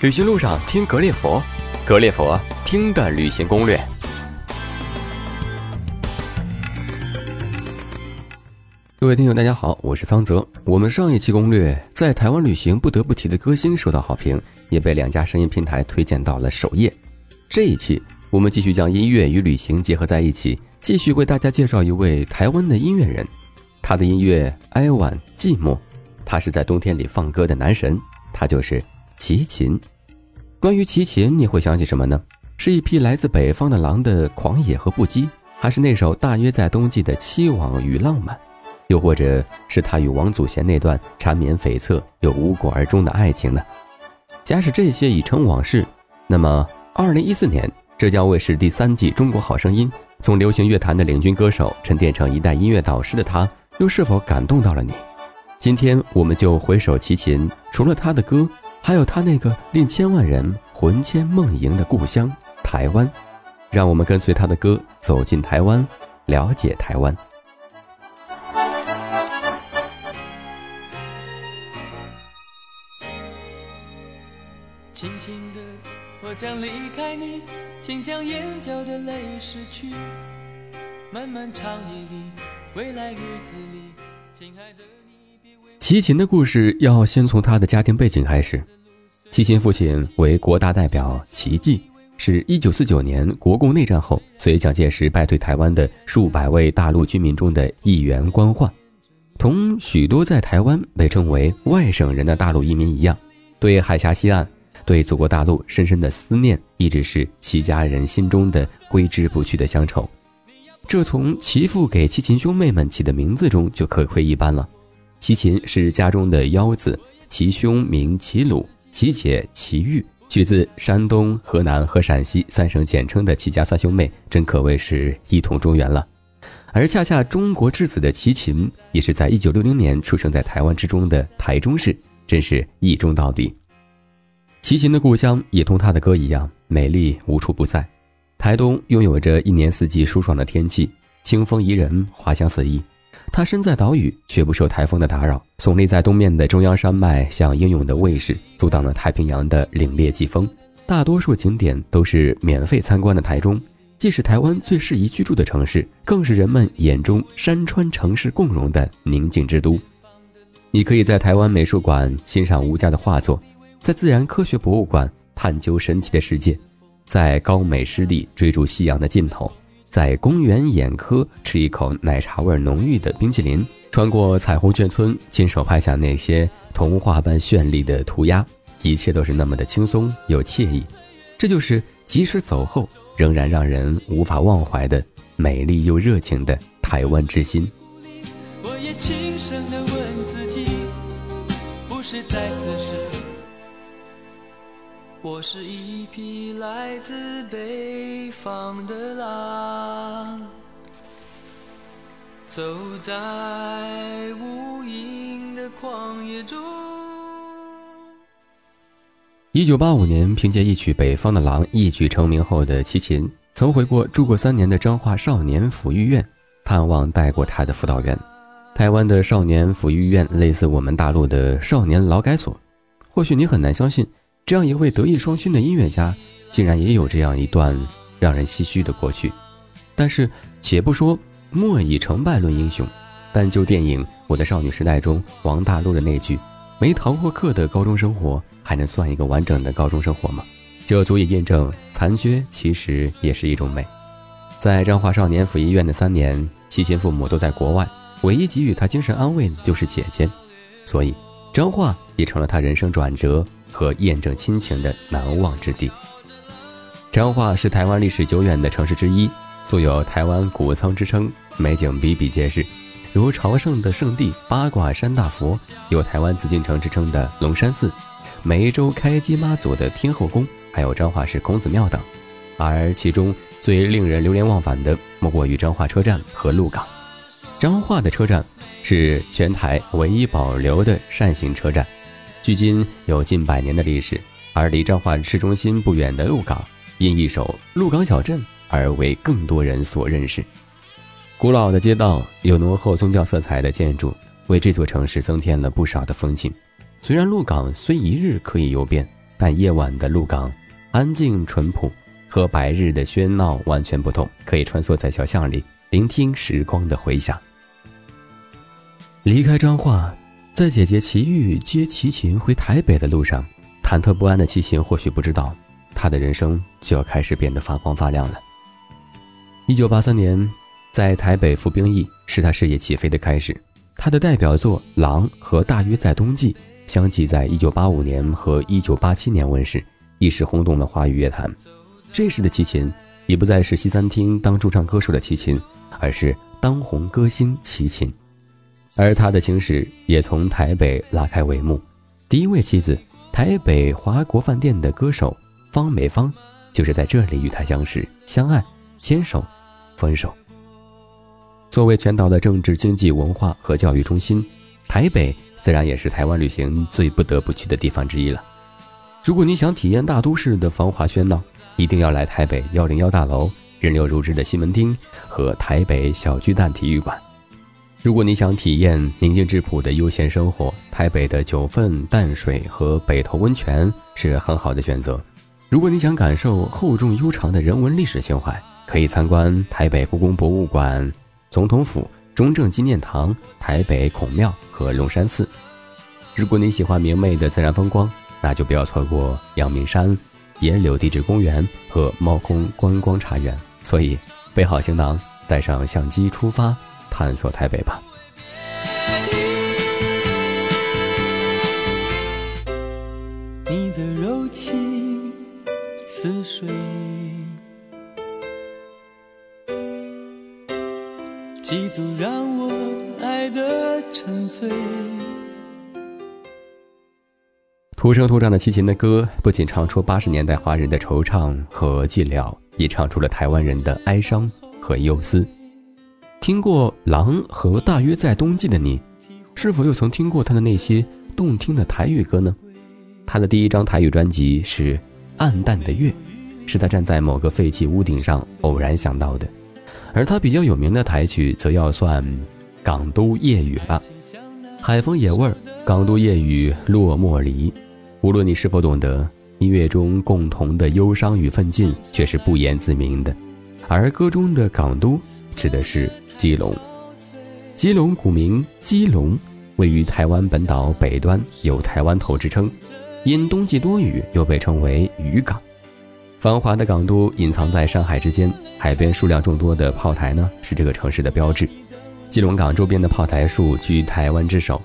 旅行路上听格列佛，格列佛听的旅行攻略。各位听友，大家好，我是桑泽。我们上一期攻略在台湾旅行不得不提的歌星受到好评，也被两家声音平台推荐到了首页。这一期我们继续将音乐与旅行结合在一起，继续为大家介绍一位台湾的音乐人。他的音乐哀婉寂寞，他是在冬天里放歌的男神，他就是齐秦。关于齐秦，你会想起什么呢？是一匹来自北方的狼的狂野和不羁，还是那首大约在冬季的凄婉与浪漫？又或者是他与王祖贤那段缠绵悱恻又无果而终的爱情呢？假使这些已成往事，那么二零一四年浙江卫视第三季《中国好声音》，从流行乐坛的领军歌手沉淀成一代音乐导师的他，又是否感动到了你？今天我们就回首齐秦，除了他的歌。还有他那个令千万人魂牵梦萦的故乡台湾，让我们跟随他的歌走进台湾，了解台湾。轻轻的，我将离开你，请将眼角的泪拭去。漫漫长夜里，未来日子里，亲爱的。齐秦的故事要先从他的家庭背景开始。齐秦父亲为国大代表齐济，是一九四九年国共内战后随蒋介石败退台湾的数百位大陆居民中的一员官宦。同许多在台湾被称为外省人的大陆移民一样，对海峡西岸、对祖国大陆深深的思念，一直是齐家人心中的挥之不去的乡愁。这从齐父给齐秦兄妹们起的名字中就可窥一斑了。齐秦是家中的幺子，其兄名齐鲁，其姐齐玉，取自山东、河南和陕西三省简称的齐家三兄妹，真可谓是一统中原了。而恰恰中国之子的齐秦，也是在一九六零年出生在台湾之中的台中市，真是一中到底。齐秦的故乡也同他的歌一样美丽无处不在，台东拥有着一年四季舒爽的天气，清风宜人，花香四溢。他身在岛屿，却不受台风的打扰。耸立在东面的中央山脉，像英勇的卫士，阻挡了太平洋的凛冽季风。大多数景点都是免费参观的。台中既是台湾最适宜居住的城市，更是人们眼中山川城市共荣的宁静之都。你可以在台湾美术馆欣赏吴家的画作，在自然科学博物馆探究神奇的世界，在高美湿地追逐夕阳的尽头。在公园眼科吃一口奶茶味浓郁的冰淇淋，穿过彩虹眷村，亲手拍下那些童话般绚丽的涂鸦，一切都是那么的轻松又惬意。这就是即使走后仍然让人无法忘怀的美丽又热情的台湾之心。我也轻声地问自己，不是在此。我是一匹来自北方的狼，走在无垠的旷野中。一九八五年，凭借一曲《北方的狼》一举成名后的齐秦，曾回过住过三年的彰化少年抚育院，探望带过他的辅导员。台湾的少年抚育院类似我们大陆的少年劳改所，或许你很难相信。这样一位德艺双馨的音乐家，竟然也有这样一段让人唏嘘的过去。但是，且不说莫以成败论英雄，但就电影《我的少女时代》中王大陆的那句“没逃过课的高中生活，还能算一个完整的高中生活吗？”就足以印证残缺其实也是一种美。在彰化少年抚育院的三年，齐秦父母都在国外，唯一给予他精神安慰的就是姐姐，所以彰化也成了他人生转折。和验证亲情的难忘之地。彰化是台湾历史久远的城市之一，素有“台湾谷仓”之称，美景比比皆是，如朝圣的圣地八卦山大佛，有“台湾紫禁城”之称的龙山寺，梅州开基妈祖的天后宫，还有彰化市孔子庙等。而其中最令人流连忘返的，莫过于彰化车站和鹿港。彰化的车站是全台唯一保留的扇形车站。距今有近百年的历史，而离彰化市中心不远的鹿港，因一首《鹿港小镇》而为更多人所认识。古老的街道，有浓厚宗教色彩的建筑，为这座城市增添了不少的风情。虽然鹿港虽一日可以游遍，但夜晚的鹿港安静淳朴，和白日的喧闹完全不同。可以穿梭在小巷里，聆听时光的回响。离开彰化，在姐姐齐豫接齐秦回台北的路上，忐忑不安的齐秦或许不知道，他的人生就要开始变得发光发亮了。一九八三年，在台北服兵役是他事业起飞的开始。他的代表作《狼》和《大约在冬季》相继在一九八五年和一九八七年问世，一时轰动了华语乐坛。这时的齐秦已不再是西餐厅当驻唱歌手的齐秦，而是当红歌星齐秦。而他的情史也从台北拉开帷幕。第一位妻子，台北华国饭店的歌手方美芳，就是在这里与他相识、相爱、牵手、分手。作为全岛的政治、经济、文化和教育中心，台北自然也是台湾旅行最不得不去的地方之一了。如果你想体验大都市的繁华喧闹，一定要来台北幺零幺大楼、人流如织的西门町和台北小巨蛋体育馆。如果你想体验宁静质朴的悠闲生活，台北的九份淡水和北投温泉是很好的选择。如果你想感受厚重悠长的人文历史情怀，可以参观台北故宫博物馆。总统府、中正纪念堂、台北孔庙和龙山寺。如果你喜欢明媚的自然风光，那就不要错过阳明山、野柳地质公园和猫空观光茶园。所以，备好行囊，带上相机出发，探索台北吧。你的柔情似水。几度让我爱得沉醉。土生土长的齐秦的歌，不仅唱出八十年代华人的惆怅和寂寥，也唱出了台湾人的哀伤和忧思。听过《狼》和《大约在冬季》的你，是否又曾听过他的那些动听的台语歌呢？他的第一张台语专辑是《暗淡的月》，是他站在某个废弃屋顶上偶然想到的。而他比较有名的台曲，则要算《港都夜雨》了。海风野味儿，港都夜雨落寞离。无论你是否懂得，音乐中共同的忧伤与奋进却是不言自明的。而歌中的港都，指的是基隆。基隆古名基隆，位于台湾本岛北端，有“台湾头”之称，因冬季多雨，又被称为渔港。繁华的港都隐藏在山海之间，海边数量众多的炮台呢，是这个城市的标志。基隆港周边的炮台数居台湾之首。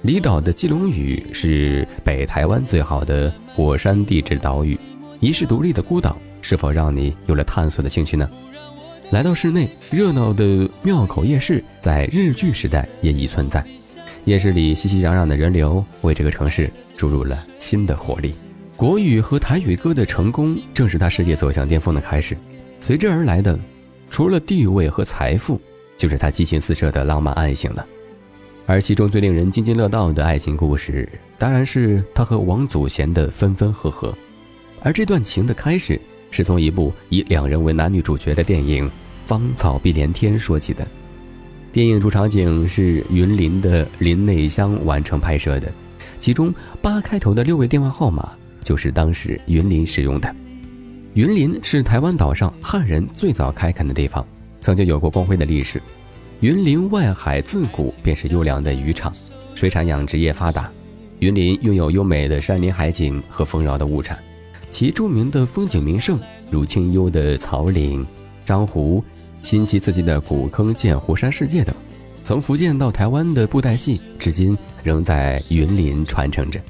离岛的基隆屿是北台湾最好的火山地质岛屿，遗世独立的孤岛，是否让你有了探索的兴趣呢？来到市内，热闹的庙口夜市在日据时代也已存在，夜市里熙熙攘攘的人流为这个城市注入了新的活力。国语和台语歌的成功，正是他事业走向巅峰的开始。随之而来的，除了地位和财富，就是他激情四射的浪漫爱情了。而其中最令人津津乐道的爱情故事，当然是他和王祖贤的分分合合。而这段情的开始，是从一部以两人为男女主角的电影《芳草碧连天》说起的。电影主场景是云林的林内乡完成拍摄的，其中八开头的六位电话号码。就是当时云林使用的。云林是台湾岛上汉人最早开垦的地方，曾经有过光辉的历史。云林外海自古便是优良的渔场，水产养殖业发达。云林拥有优美的山林海景和丰饶的物产，其著名的风景名胜如清幽的草岭、漳湖、新奇刺激的古坑剑湖山世界等。从福建到台湾的布袋戏，至今仍在云林传承着。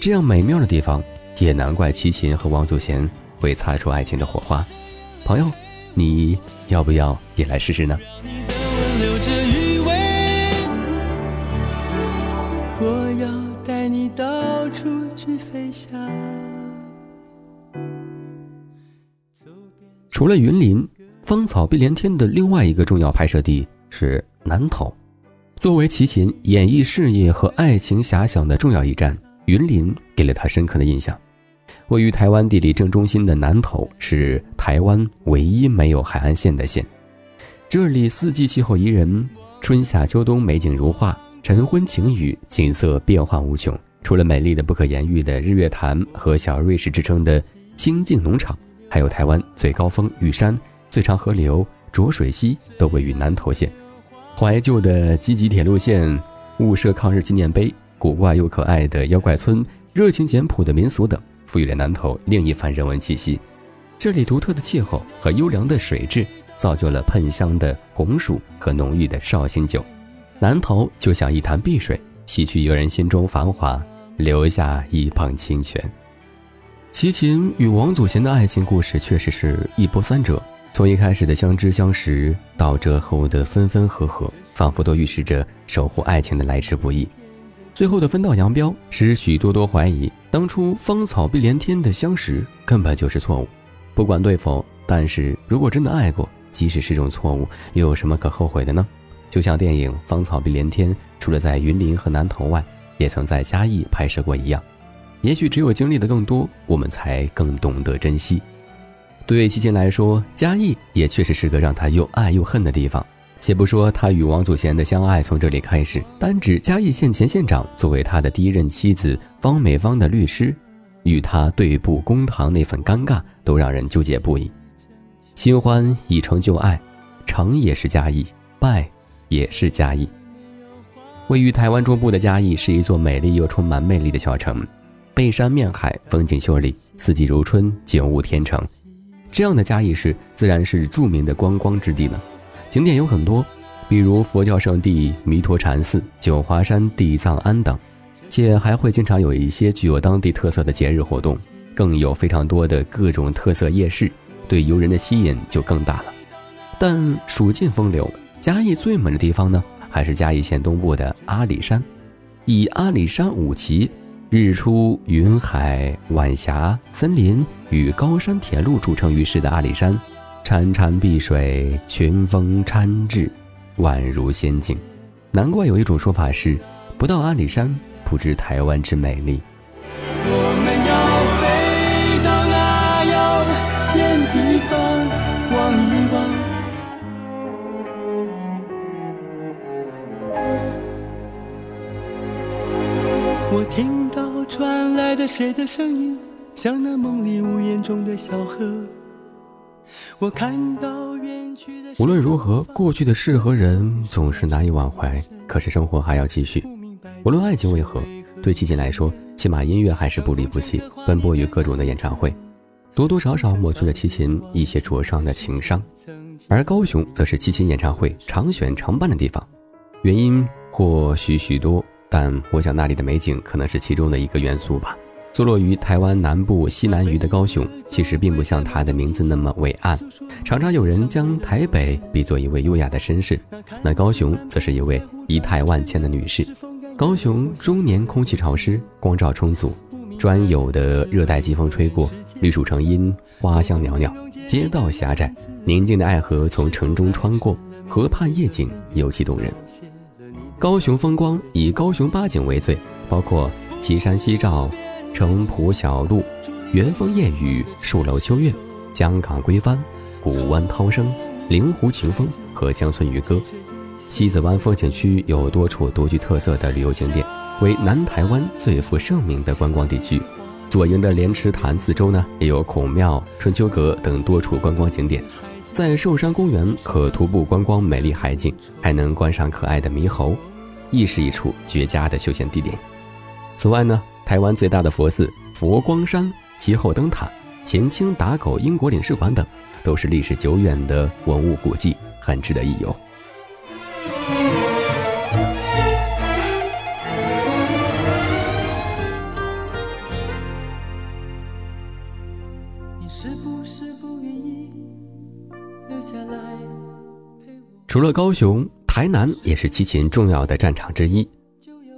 这样美妙的地方。也难怪齐秦和王祖贤会擦出爱情的火花。朋友，你要不要也来试试呢？我要带你到处去飞翔除了云林，芳草碧连天的另外一个重要拍摄地是南投。作为齐秦演艺事业和爱情遐想的重要一站，云林给了他深刻的印象。位于台湾地理正中心的南投是台湾唯一没有海岸线的县，这里四季气候宜人，春夏秋冬美景如画，晨昏晴雨景色变幻无穷，除了美丽的不可言喻的日月潭和小瑞士之称的清净农场，还有台湾最高峰玉山、最长河流浊水溪都位于南投县。怀旧的积极铁路线、雾社抗日纪念碑、古怪又可爱的妖怪村、热情简朴的民俗等，赋予了南投另一番人文气息。这里独特的气候和优良的水质，造就了喷香的红薯和浓郁的绍兴酒。南投就像一潭碧水，洗去游人心中繁华。留下一捧清泉。齐秦与王祖贤的爱情故事确实是一波三折，从一开始的相知相识，到这后的分分合合，仿佛都预示着守护爱情的来之不易。最后的分道扬镳，使许多多怀疑当初芳草碧连天的相识根本就是错误。不管对否，但是如果真的爱过，即使是种错误，又有什么可后悔的呢？就像电影《芳草碧连天》，除了在云林和南投外，也曾在嘉义拍摄过一样，也许只有经历的更多，我们才更懂得珍惜。对齐秦来说，嘉义也确实是个让他又爱又恨的地方。且不说他与王祖贤的相爱从这里开始，单指嘉义县前县长作为他的第一任妻子方美芳的律师，与他对簿公堂那份尴尬，都让人纠结不已。新欢已成旧爱，成也是嘉义，败也是嘉义。位于台湾中部的嘉义是一座美丽又充满魅力的小城，背山面海，风景秀丽，四季如春，景物天成。这样的嘉义市自然是著名的观光之地了，景点有很多，比如佛教圣地弥陀禅寺、九华山地藏庵等，且还会经常有一些具有当地特色的节日活动，更有非常多的各种特色夜市，对游人的吸引就更大了。但数尽风流，嘉义最美的地方呢？还是嘉义县东部的阿里山，以阿里山五旗、日出、云海、晚霞、森林与高山铁路组成于世的阿里山，潺潺碧水，群峰参至，宛如仙境。难怪有一种说法是：不到阿里山，不知台湾之美丽。听到传来的谁的声音，像那梦里屋檐中的小河。我看到远去的。无论如何，过去的事和人总是难以忘怀。可是生活还要继续。无论爱情为何，对齐秦来说，起码音乐还是不离不弃，奔波于各种的演唱会，多多少少抹去了齐秦一些灼伤的情伤。而高雄则是齐秦演唱会常选常办的地方，原因或许许多。但我想那里的美景可能是其中的一个元素吧。坐落于台湾南部西南隅的高雄，其实并不像它的名字那么伟岸。常常有人将台北比作一位优雅的绅士，那高雄则是一位仪态万千的女士。高雄终年空气潮湿，光照充足，专有的热带季风吹过，绿树成荫，花香袅袅。街道狭窄，宁静的爱河从城中穿过，河畔夜景尤其动人。高雄风光以高雄八景为最，包括旗山夕照、城浦小路、元丰夜雨、树楼秋月、江港归帆、古湾涛声、灵湖晴风和江村渔歌。西子湾风景区有多处独具特色的旅游景点，为南台湾最负盛名的观光地区。左营的莲池潭四周呢，也有孔庙、春秋阁等多处观光景点。在寿山公园可徒步观光美丽海景，还能观赏可爱的猕猴。亦是一处绝佳的休闲地点。此外呢，台湾最大的佛寺佛光山、其后灯塔、前清打狗英国领事馆等，都是历史久远的文物古迹，很值得一游。除了高雄。台南也是齐秦重要的战场之一。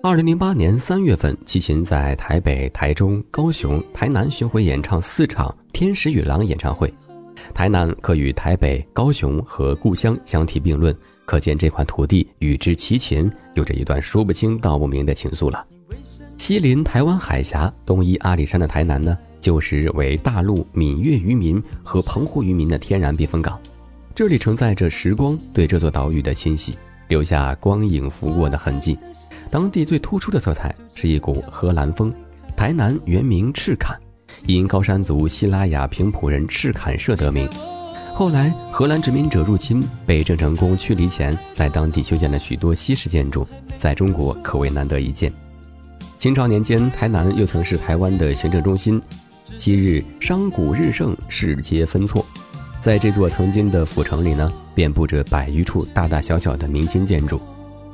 二零零八年三月份，齐秦在台北、台中、高雄、台南巡回演唱四场《天使与狼》演唱会。台南可与台北、高雄和故乡相提并论，可见这块土地与之齐秦有着一段说不清道不明的情愫了。西临台湾海峡，东依阿里山的台南呢，旧时为大陆闽粤渔民和澎湖渔民的天然避风港。这里承载着时光对这座岛屿的侵袭，留下光影拂过的痕迹。当地最突出的色彩是一股荷兰风。台南原名赤坎，因高山族西拉雅平埔人赤坎社得名。后来荷兰殖民者入侵，被郑成功驱离前，在当地修建了许多西式建筑，在中国可谓难得一见。清朝年间，台南又曾是台湾的行政中心。昔日商贾日盛，市街分错。在这座曾经的府城里呢，遍布着百余处大大小小的明清建筑。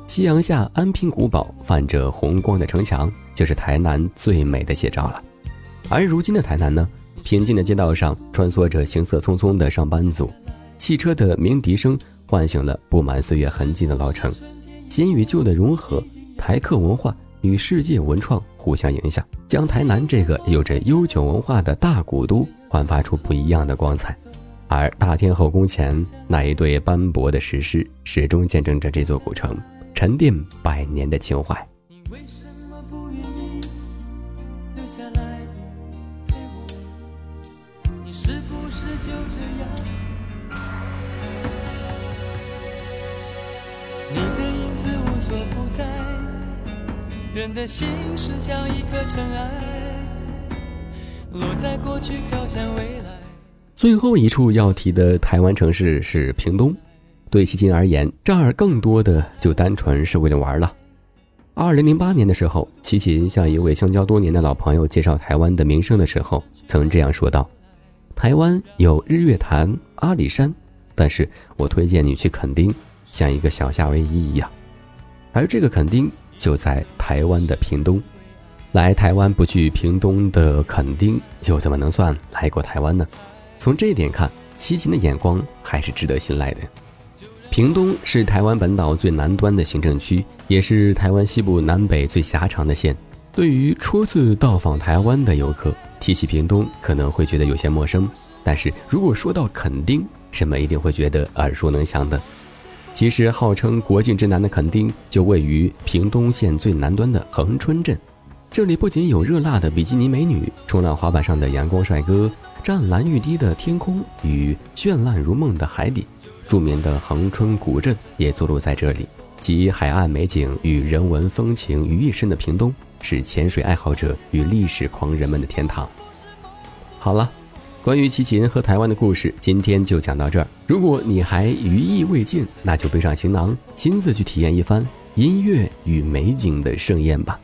夕阳下，安平古堡泛着红光的城墙，就是台南最美的写照了。而如今的台南呢，平静的街道上穿梭着行色匆匆的上班族，汽车的鸣笛声唤醒了布满岁月痕迹的老城。新与旧的融合，台客文化。与世界文创互相影响，将台南这个有着悠久文化的大古都焕发出不一样的光彩。而大天后宫前那一对斑驳的石狮，始终见证着这座古城沉淀百年的情怀。你为什么不愿意留下来？你是不是就这样？你的影子无所不在。人的心事像一颗尘埃，落在过去飘向未来。最后一处要提的台湾城市是屏东。对齐秦而言，这儿更多的就单纯是为了玩了。二零零八年的时候，齐秦向一位相交多年的老朋友介绍台湾的名声的时候，曾这样说道：“台湾有日月潭、阿里山，但是我推荐你去垦丁，像一个小夏威夷一样。”而这个垦丁。就在台湾的屏东，来台湾不去屏东的垦丁，又怎么能算来过台湾呢？从这一点看，齐秦的眼光还是值得信赖的。屏东是台湾本岛最南端的行政区，也是台湾西部南北最狭长的县。对于初次到访台湾的游客，提起屏东可能会觉得有些陌生，但是如果说到垦丁，人们一定会觉得耳熟能详的。其实，号称国境之南的垦丁，就位于屏东县最南端的恒春镇。这里不仅有热辣的比基尼美女、冲浪滑板上的阳光帅哥、湛蓝欲滴的天空与绚烂如梦的海底，著名的恒春古镇也坐落在这里。集海岸美景与人文风情于一身的屏东，是潜水爱好者与历史狂人们的天堂。好了。关于齐秦和台湾的故事，今天就讲到这儿。如果你还余意未尽，那就背上行囊，亲自去体验一番音乐与美景的盛宴吧。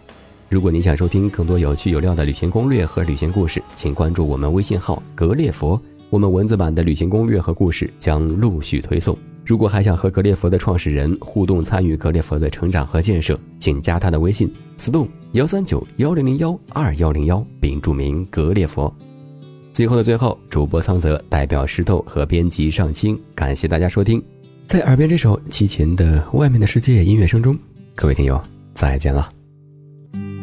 如果您想收听更多有趣有料的旅行攻略和旅行故事，请关注我们微信号“格列佛”，我们文字版的旅行攻略和故事将陆续推送。如果还想和格列佛的创始人互动，参与格列佛的成长和建设，请加他的微信：stone 幺三九幺零零幺二幺零幺，并注明“格列佛”。最后的最后，主播桑泽代表石头和编辑上清，感谢大家收听。在耳边这首齐秦的《外面的世界》音乐声中，各位听友再见了。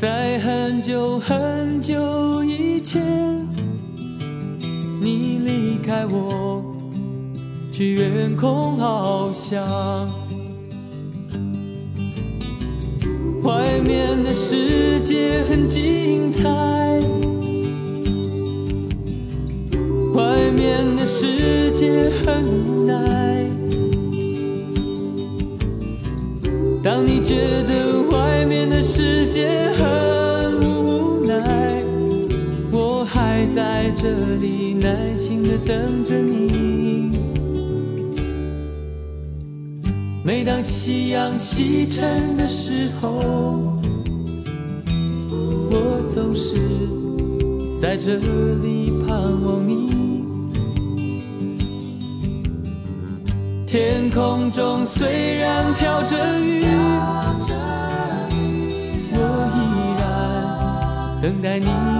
在很久很久以前，你离开我，去远空翱翔。外面的世界很精彩，外面的世界很无奈。当你觉得外面的世界很无奈，我还在这里耐心的等着你。每当夕阳西沉的时候，我总是在这里盼望你。天空中虽然飘着雨，等待你。